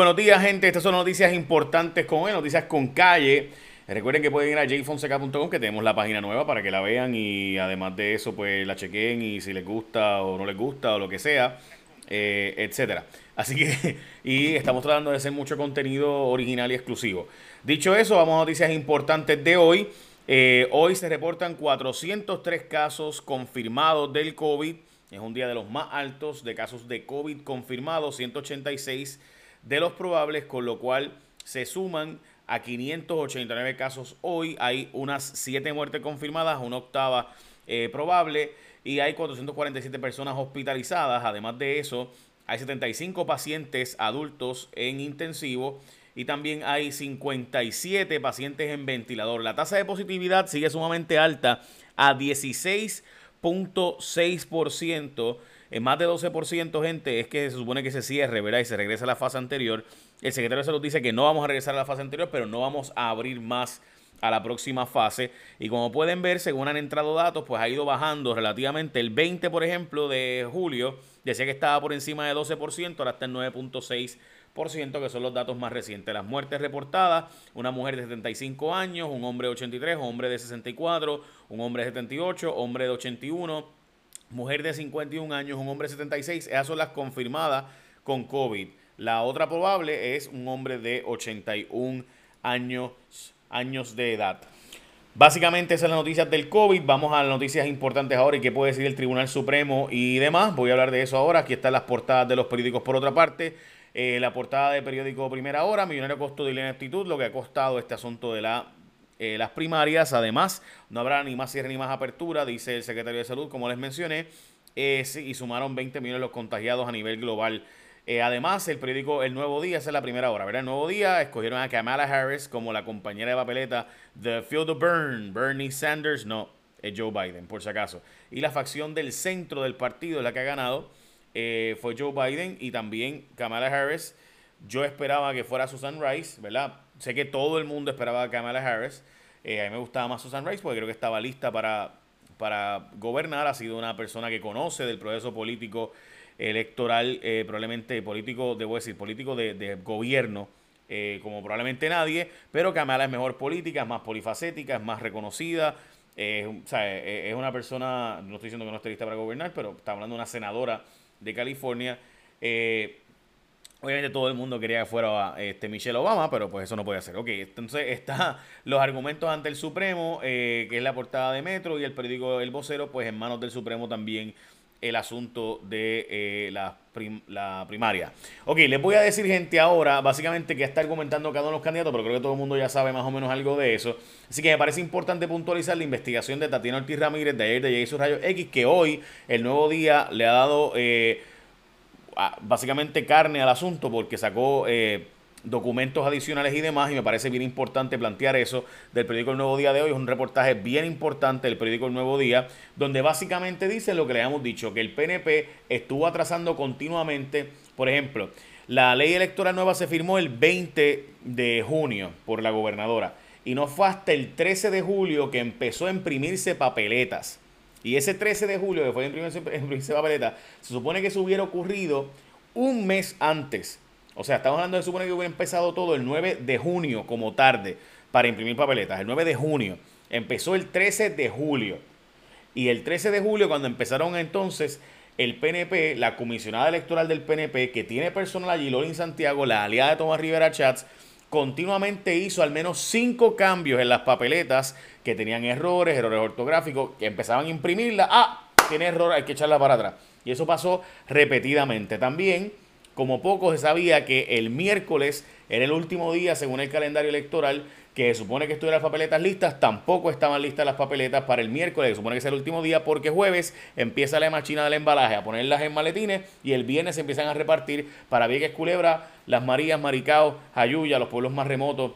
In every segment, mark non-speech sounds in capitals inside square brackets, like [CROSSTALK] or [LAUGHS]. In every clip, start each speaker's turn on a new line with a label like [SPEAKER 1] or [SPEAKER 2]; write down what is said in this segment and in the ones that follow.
[SPEAKER 1] Buenos días, gente. Estas son noticias importantes con él, noticias con calle. Recuerden que pueden ir a jfonseca.com, que tenemos la página nueva para que la vean y además de eso, pues la chequen y si les gusta o no les gusta o lo que sea, eh, etcétera. Así que, [LAUGHS] y estamos tratando de hacer mucho contenido original y exclusivo. Dicho eso, vamos a noticias importantes de hoy. Eh, hoy se reportan 403 casos confirmados del COVID. Es un día de los más altos de casos de COVID confirmados, 186 de los probables, con lo cual se suman a 589 casos hoy. Hay unas 7 muertes confirmadas, una octava eh, probable y hay 447 personas hospitalizadas. Además de eso, hay 75 pacientes adultos en intensivo y también hay 57 pacientes en ventilador. La tasa de positividad sigue sumamente alta a 16.6% en más de 12% gente es que se supone que se cierre, ¿verdad? Y se regresa a la fase anterior. El secretario de Salud dice que no vamos a regresar a la fase anterior, pero no vamos a abrir más a la próxima fase. Y como pueden ver, según han entrado datos, pues ha ido bajando relativamente. El 20, por ejemplo, de julio, decía que estaba por encima de 12%, ahora está en 9.6%, que son los datos más recientes. Las muertes reportadas, una mujer de 75 años, un hombre de 83, un hombre de 64, un hombre de 78, hombre de 81 mujer de 51 años, un hombre de 76. Esas son las confirmadas con COVID. La otra probable es un hombre de 81 años, años de edad. Básicamente esas son las noticias del COVID. Vamos a las noticias importantes ahora y qué puede decir el Tribunal Supremo y demás. Voy a hablar de eso ahora. Aquí están las portadas de los periódicos por otra parte. Eh, la portada del periódico Primera Hora, Millonario Costo de la Ineptitud, lo que ha costado este asunto de la eh, las primarias. Además, no habrá ni más cierre ni más apertura, dice el secretario de Salud, como les mencioné, eh, y sumaron 20 millones los contagiados a nivel global. Eh, además, el periódico El Nuevo Día, esa es la primera hora, ¿verdad? El Nuevo Día escogieron a Kamala Harris como la compañera de papeleta de Field of Burn, Bernie Sanders, no, es Joe Biden, por si acaso. Y la facción del centro del partido la que ha ganado, fue Joe Biden y también Kamala Harris. Yo esperaba que fuera Susan Rice, ¿verdad? sé que todo el mundo esperaba a Kamala Harris. Eh, a mí me gustaba más Susan Rice porque creo que estaba lista para, para gobernar. Ha sido una persona que conoce del proceso político electoral, eh, probablemente político, debo decir, político de, gobierno, eh, como probablemente nadie. Pero Kamala es mejor política, es más polifacética, es más reconocida. o sea, es una persona, no estoy diciendo que no esté lista para gobernar, pero está hablando de una senadora de California. Obviamente todo el mundo quería que fuera este, Michelle Obama, pero pues eso no puede ser. Ok, entonces está [LAUGHS] los argumentos ante el Supremo, eh, que es la portada de Metro, y el periódico El Vocero, pues en manos del Supremo también el asunto de eh, la, la, primaria. Ok, les voy a decir gente ahora, básicamente que está argumentando cada uno de los candidatos, pero creo que todo el mundo ya sabe más o menos algo de eso. Así que me parece importante puntualizar la investigación de Tatiana Ortiz Ramírez de ayer de Jesus Rayos X, que hoy, el nuevo día, le ha dado... Eh, básicamente carne al asunto porque sacó eh, documentos adicionales y demás y me parece bien importante plantear eso del periódico El Nuevo Día de hoy. Es un reportaje bien importante del periódico El Nuevo Día donde básicamente dice lo que le hemos dicho, que el PNP estuvo atrasando continuamente, por ejemplo, la ley electoral nueva se firmó el 20 de junio por la gobernadora y no fue hasta el 13 de julio que empezó a imprimirse papeletas. Y ese 13 de julio, que fue en primer [LAUGHS] papeleta, se supone que eso hubiera ocurrido un mes antes. O sea, estamos hablando de supone que hubiera empezado todo el 9 de junio como tarde para imprimir papeletas. El 9 de junio. Empezó el 13 de julio. Y el 13 de julio, cuando empezaron entonces el PNP, la comisionada electoral del PNP, que tiene personal allí, Lorin Santiago, la aliada de Tomás Rivera Chats, continuamente hizo al menos cinco cambios en las papeletas que tenían errores, errores ortográficos, que empezaban a imprimirla. Ah, tiene error, hay que echarla para atrás. Y eso pasó repetidamente. También, como poco se sabía que el miércoles era el último día, según el calendario electoral, que supone que estuvieran las papeletas listas, tampoco estaban listas las papeletas para el miércoles, que supone que es el último día, porque jueves empieza la machina del embalaje a ponerlas en maletines y el viernes se empiezan a repartir para Vieques Culebra, Las Marías, Maricao, Jayuya, los pueblos más remotos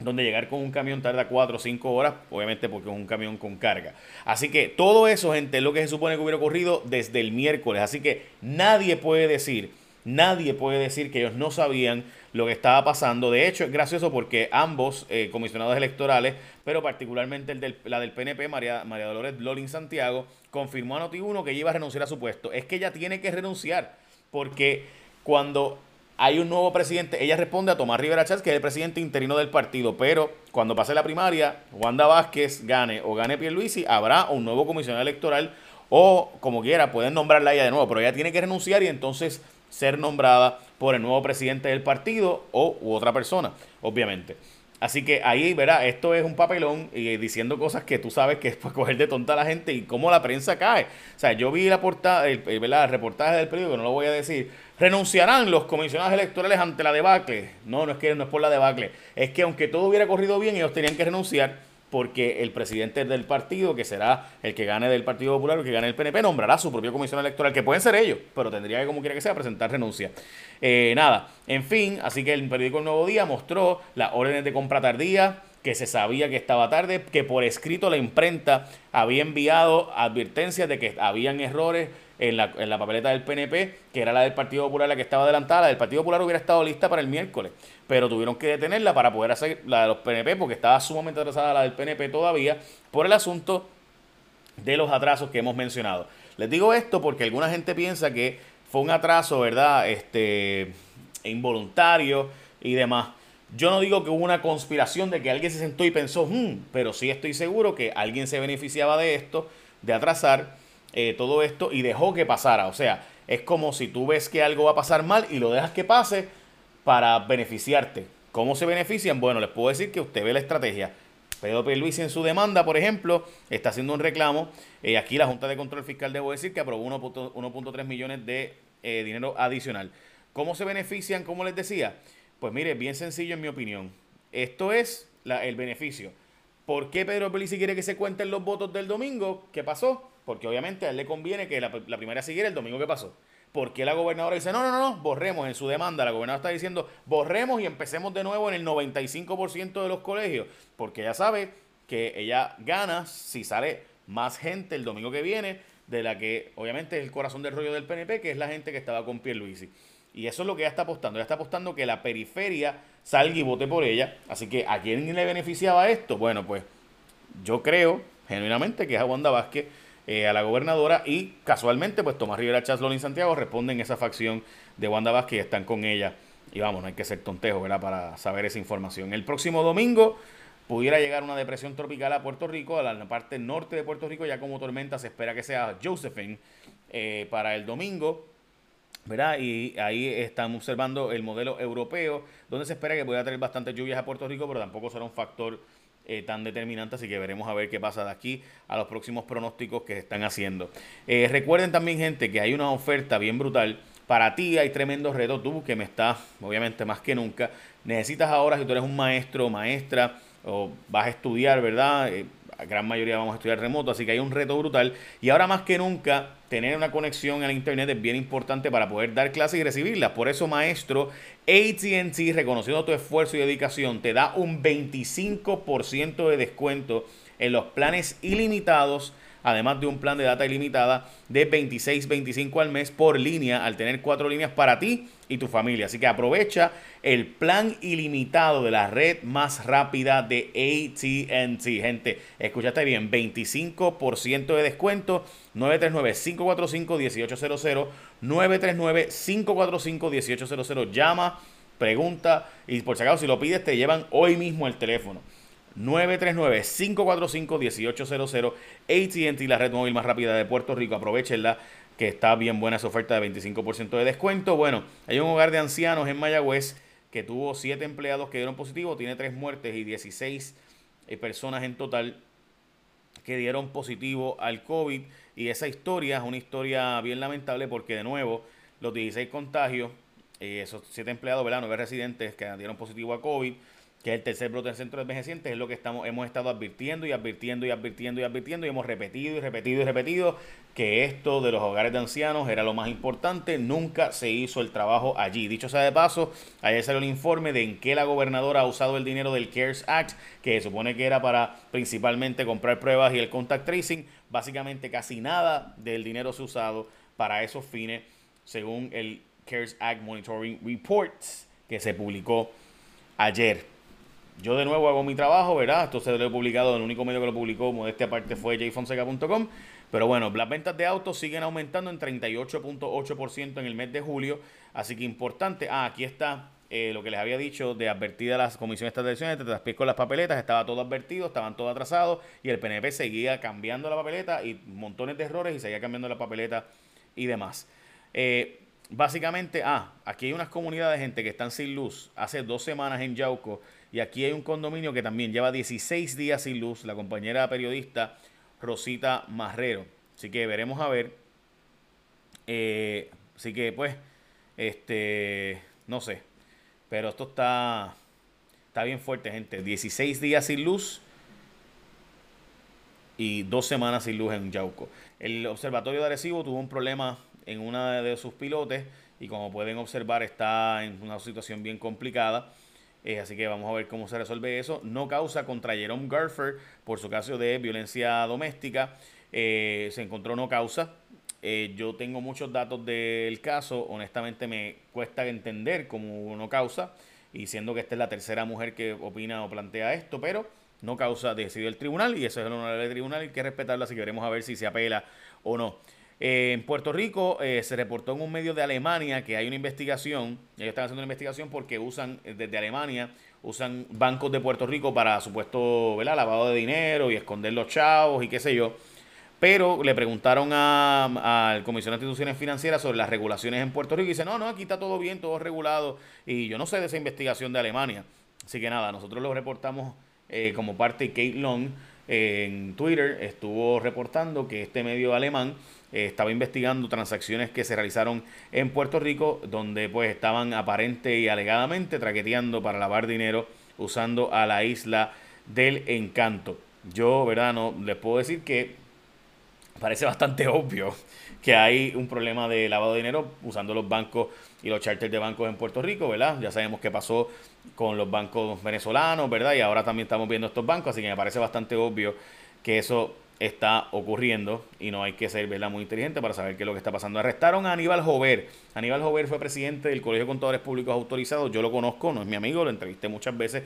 [SPEAKER 1] donde llegar con un camión tarda 4 o 5 horas, obviamente porque es un camión con carga. Así que todo eso, gente, es lo que se supone que hubiera ocurrido desde el miércoles. Así que nadie puede decir, nadie puede decir que ellos no sabían lo que estaba pasando. De hecho, es gracioso porque ambos eh, comisionados electorales, pero particularmente el del, la del PNP, María, María Dolores Lorin Santiago, confirmó a Noti1 que ella iba a renunciar a su puesto. Es que ella tiene que renunciar porque cuando hay un nuevo presidente, ella responde a Tomás Rivera Chávez, que es el presidente interino del partido, pero cuando pase la primaria, Wanda Vázquez gane o gane Pierluisi, habrá un nuevo comisionado electoral o como quiera, pueden nombrarla ella de nuevo, pero ella tiene que renunciar y entonces ser nombrada por el nuevo presidente del partido o u otra persona, obviamente. Así que ahí, verá, esto es un papelón y diciendo cosas que tú sabes que es para coger de tonta a la gente y cómo la prensa cae. O sea, yo vi la portada, el, el, el reportaje del periódico, no lo voy a decir. ¿Renunciarán los comisionados electorales ante la debacle? No, no es que no es por la debacle. Es que aunque todo hubiera corrido bien, ellos tenían que renunciar porque el presidente del partido, que será el que gane del Partido Popular o que gane el PNP, nombrará su propio comisión electoral, que pueden ser ellos, pero tendría que, como quiera que sea, presentar renuncia. Eh, nada, en fin, así que el periódico El Nuevo Día mostró las órdenes de compra tardía, que se sabía que estaba tarde, que por escrito la imprenta había enviado advertencias de que habían errores en la, en la papeleta del PNP, que era la del Partido Popular la que estaba adelantada. La del Partido Popular hubiera estado lista para el miércoles, pero tuvieron que detenerla para poder hacer la de los PNP, porque estaba sumamente atrasada la del PNP todavía, por el asunto de los atrasos que hemos mencionado. Les digo esto porque alguna gente piensa que fue un atraso, ¿verdad? Este, involuntario y demás. Yo no digo que hubo una conspiración de que alguien se sentó y pensó, hmm", pero sí estoy seguro que alguien se beneficiaba de esto, de atrasar eh, todo esto y dejó que pasara. O sea, es como si tú ves que algo va a pasar mal y lo dejas que pase para beneficiarte. ¿Cómo se benefician? Bueno, les puedo decir que usted ve la estrategia. Pedro Luis en su demanda, por ejemplo, está haciendo un reclamo. Eh, aquí la Junta de Control Fiscal, debo decir, que aprobó 1.3 millones de eh, dinero adicional. ¿Cómo se benefician? Como les decía, pues mire, bien sencillo en mi opinión. Esto es el beneficio. ¿Por qué Pedro Pelici quiere que se cuenten los votos del domingo? ¿Qué pasó? Porque obviamente a él le conviene que la, la primera siguiera el domingo que pasó. ¿Por qué la gobernadora dice, no, no, no, no, borremos en su demanda? La gobernadora está diciendo, borremos y empecemos de nuevo en el 95% de los colegios. Porque ella sabe que ella gana si sale más gente el domingo que viene, de la que obviamente es el corazón del rollo del PNP, que es la gente que estaba con Pierluisi. Y eso es lo que ella está apostando. Ella está apostando que la periferia salga y vote por ella. Así que, ¿a quién le beneficiaba esto? Bueno, pues yo creo genuinamente que es a Wanda Vázquez eh, a la gobernadora y casualmente pues Tomás Rivera Chaslón y Santiago responden esa facción de Wanda Vázquez y están con ella. Y vamos, no hay que ser tontejo, ¿verdad? Para saber esa información. El próximo domingo pudiera llegar una depresión tropical a Puerto Rico, a la parte norte de Puerto Rico, ya como tormenta se espera que sea Josephine eh, para el domingo. ¿verdad? Y ahí estamos observando el modelo europeo, donde se espera que pueda tener bastantes lluvias a Puerto Rico, pero tampoco será un factor eh, tan determinante, así que veremos a ver qué pasa de aquí a los próximos pronósticos que se están haciendo. Eh, recuerden también, gente, que hay una oferta bien brutal. Para ti hay tremendos retos, tú que me estás, obviamente más que nunca, necesitas ahora, si tú eres un maestro o maestra, o vas a estudiar, ¿verdad? Eh, la gran mayoría vamos a estudiar remoto, así que hay un reto brutal. Y ahora más que nunca, tener una conexión a la internet es bien importante para poder dar clases y recibirlas. Por eso, maestro, ATT, reconociendo tu esfuerzo y dedicación, te da un 25% de descuento en los planes ilimitados además de un plan de data ilimitada de 26.25 al mes por línea al tener cuatro líneas para ti y tu familia. Así que aprovecha el plan ilimitado de la red más rápida de ATT. Gente, escuchaste bien, 25% de descuento, 939-545-1800, 939-545-1800. Llama, pregunta y por si acaso si lo pides te llevan hoy mismo el teléfono. 939-545-1800. ATT, la red móvil más rápida de Puerto Rico. Aprovechenla, que está bien buena esa oferta de 25% de descuento. Bueno, hay un hogar de ancianos en Mayagüez que tuvo 7 empleados que dieron positivo, tiene 3 muertes y 16 eh, personas en total que dieron positivo al COVID. Y esa historia es una historia bien lamentable porque, de nuevo, los 16 contagios, eh, esos 7 empleados, ¿verdad? 9 residentes que dieron positivo a COVID que es el tercer brote del centro de envejecientes, es lo que estamos, hemos estado advirtiendo y advirtiendo y advirtiendo y advirtiendo y hemos repetido y repetido y repetido que esto de los hogares de ancianos era lo más importante, nunca se hizo el trabajo allí. Dicho sea de paso, ayer salió un informe de en qué la gobernadora ha usado el dinero del CARES Act, que se supone que era para principalmente comprar pruebas y el contact tracing, básicamente casi nada del dinero se ha usado para esos fines, según el CARES Act Monitoring Report que se publicó ayer. Yo de nuevo hago mi trabajo, ¿verdad? Esto se lo he publicado, el único medio que lo publicó, modestia aparte, fue jfonseca.com. Pero bueno, las ventas de autos siguen aumentando en 38.8% en el mes de julio. Así que importante. Ah, aquí está eh, lo que les había dicho de advertir a las comisiones de elecciones, te pies con las papeletas, estaba todo advertido, estaban todos atrasados y el PNP seguía cambiando la papeleta y montones de errores y seguía cambiando la papeleta y demás. Eh, básicamente, ah, aquí hay unas comunidades de gente que están sin luz hace dos semanas en Yauco y aquí hay un condominio que también lleva 16 días sin luz, la compañera periodista Rosita Marrero. Así que veremos a ver. Eh, así que pues, este, no sé, pero esto está, está bien fuerte, gente. 16 días sin luz y dos semanas sin luz en Yauco. El observatorio de Arecibo tuvo un problema en una de sus pilotes y como pueden observar está en una situación bien complicada. Eh, así que vamos a ver cómo se resuelve eso. No causa contra Jerome Garfer por su caso de violencia doméstica. Eh, se encontró no causa. Eh, yo tengo muchos datos del caso, honestamente me cuesta entender cómo no causa, y siendo que esta es la tercera mujer que opina o plantea esto, pero no causa, decidió el tribunal, y eso es el honor del tribunal, y hay que respetarla, así que veremos a ver si se apela o no. Eh, en Puerto Rico eh, se reportó en un medio de Alemania que hay una investigación, ellos están haciendo una investigación porque usan desde Alemania, usan bancos de Puerto Rico para supuesto lavado de dinero y esconder los chavos y qué sé yo. Pero le preguntaron al Comisión de Instituciones Financieras sobre las regulaciones en Puerto Rico y dice, no, no, aquí está todo bien, todo regulado. Y yo no sé de esa investigación de Alemania. Así que nada, nosotros lo reportamos eh, como parte de Kate Long en Twitter. Estuvo reportando que este medio alemán eh, estaba investigando transacciones que se realizaron en Puerto Rico donde pues estaban aparente y alegadamente traqueteando para lavar dinero usando a la isla del encanto. Yo, ¿verdad? No les puedo decir que parece bastante obvio que hay un problema de lavado de dinero usando los bancos y los charters de bancos en Puerto Rico, ¿verdad? Ya sabemos qué pasó con los bancos venezolanos, ¿verdad? Y ahora también estamos viendo estos bancos, así que me parece bastante obvio que eso está ocurriendo y no hay que ser ¿verdad? muy inteligente para saber qué es lo que está pasando. Arrestaron a Aníbal Jover. Aníbal Jover fue presidente del Colegio de Contadores Públicos Autorizados. Yo lo conozco, no es mi amigo, lo entrevisté muchas veces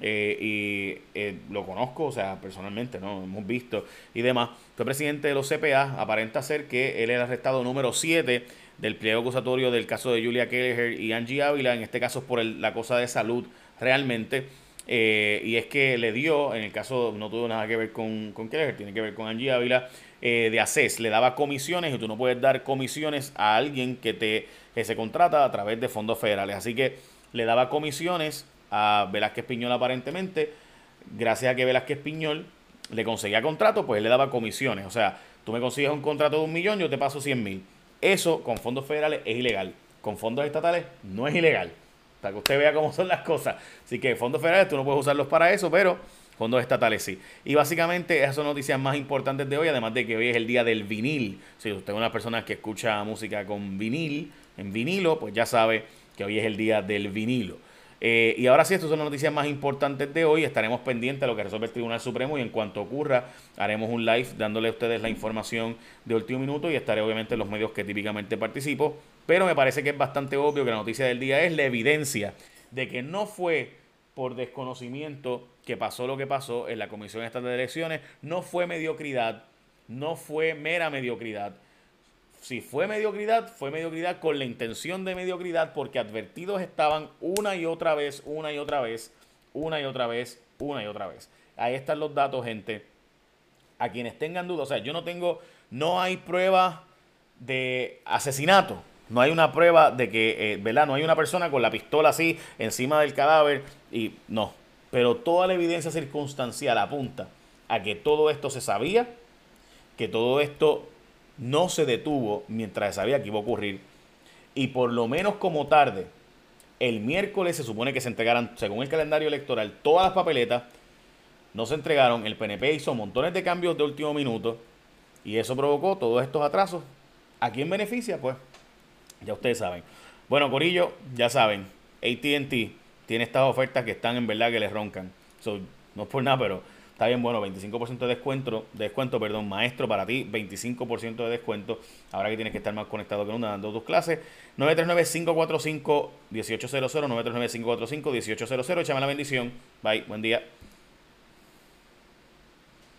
[SPEAKER 1] eh, y eh, lo conozco, o sea, personalmente, ¿no? Hemos visto y demás. Fue presidente de los CPA, aparenta ser que él el arrestado número 7 del pliego acusatorio del caso de Julia Kelleher y Angie Ávila, en este caso por la cosa de salud realmente. Eh, y es que le dio, en el caso no tuvo nada que ver con, con Kelleher, tiene que ver con Angie Ávila, de ACES, le daba comisiones y tú no puedes dar comisiones a alguien que te que se contrata a través de fondos federales. Así que le daba comisiones a Velázquez Piñol aparentemente. Gracias a que Velázquez Piñol le conseguía contrato, pues él le daba comisiones. O sea, tú me consigues un contrato de un millón, yo te paso 100 mil. Eso con fondos federales es ilegal. Con fondos estatales no es ilegal. Para que usted vea cómo son las cosas. Así que fondos federales tú no puedes usarlos para eso, pero fondos estatales sí. Y básicamente esas son noticias más importantes de hoy, además de que hoy es el día del vinil. Si usted es una persona que escucha música con vinil, en vinilo, pues ya sabe que hoy es el día del vinilo. Eh, y ahora sí, estas son las noticias más importantes de hoy. Estaremos pendientes de lo que resuelve el Tribunal Supremo y en cuanto ocurra, haremos un live dándole a ustedes la información de último minuto y estaré obviamente en los medios que típicamente participo. Pero me parece que es bastante obvio que la noticia del día es la evidencia de que no fue por desconocimiento que pasó lo que pasó en la Comisión Estatal de Elecciones, no fue mediocridad, no fue mera mediocridad, si fue mediocridad, fue mediocridad con la intención de mediocridad porque advertidos estaban una y otra vez, una y otra vez, una y otra vez, una y otra vez. Ahí están los datos, gente. A quienes tengan dudas, o sea, yo no tengo, no hay prueba de asesinato. No hay una prueba de que, eh, ¿verdad? No hay una persona con la pistola así encima del cadáver y no. Pero toda la evidencia circunstancial apunta a que todo esto se sabía, que todo esto no se detuvo mientras sabía que iba a ocurrir. Y por lo menos como tarde, el miércoles se supone que se entregaran, según el calendario electoral, todas las papeletas. No se entregaron. El PNP hizo montones de cambios de último minuto. Y eso provocó todos estos atrasos. ¿A quién beneficia? Pues ya ustedes saben. Bueno, Corillo, ya saben. ATT tiene estas ofertas que están en verdad que les roncan. no es por nada, pero Está bien, bueno, 25% de descuento, descuento, perdón, maestro para ti, 25% de descuento. Ahora que tienes que estar más conectado que nunca dando tus clases. 939-545-1800, 939-545-1800. Échame la bendición. Bye, buen día.